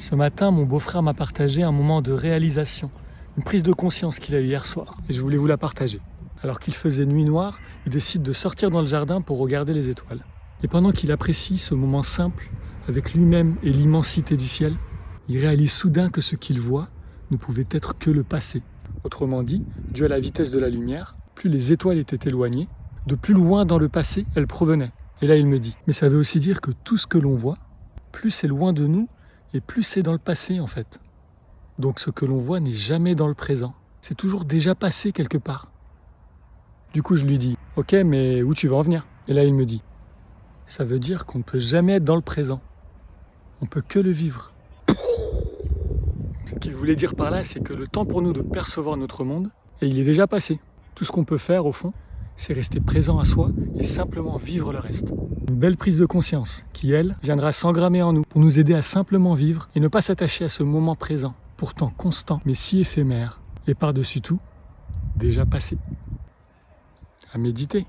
Ce matin, mon beau-frère m'a partagé un moment de réalisation, une prise de conscience qu'il a eu hier soir, et je voulais vous la partager. Alors qu'il faisait nuit noire, il décide de sortir dans le jardin pour regarder les étoiles. Et pendant qu'il apprécie ce moment simple, avec lui-même et l'immensité du ciel, il réalise soudain que ce qu'il voit ne pouvait être que le passé. Autrement dit, dû à la vitesse de la lumière, plus les étoiles étaient éloignées, de plus loin dans le passé elles provenaient. Et là il me dit, mais ça veut aussi dire que tout ce que l'on voit, plus c'est loin de nous, et plus c'est dans le passé en fait. Donc ce que l'on voit n'est jamais dans le présent. C'est toujours déjà passé quelque part. Du coup je lui dis, ok mais où tu veux en venir? Et là il me dit, ça veut dire qu'on ne peut jamais être dans le présent. On peut que le vivre. Ce qu'il voulait dire par là, c'est que le temps pour nous de percevoir notre monde, et il est déjà passé. Tout ce qu'on peut faire au fond, c'est rester présent à soi et simplement vivre le reste. Une belle prise de conscience qui, elle, viendra s'engrammer en nous pour nous aider à simplement vivre et ne pas s'attacher à ce moment présent, pourtant constant, mais si éphémère, et par-dessus tout, déjà passé. À méditer.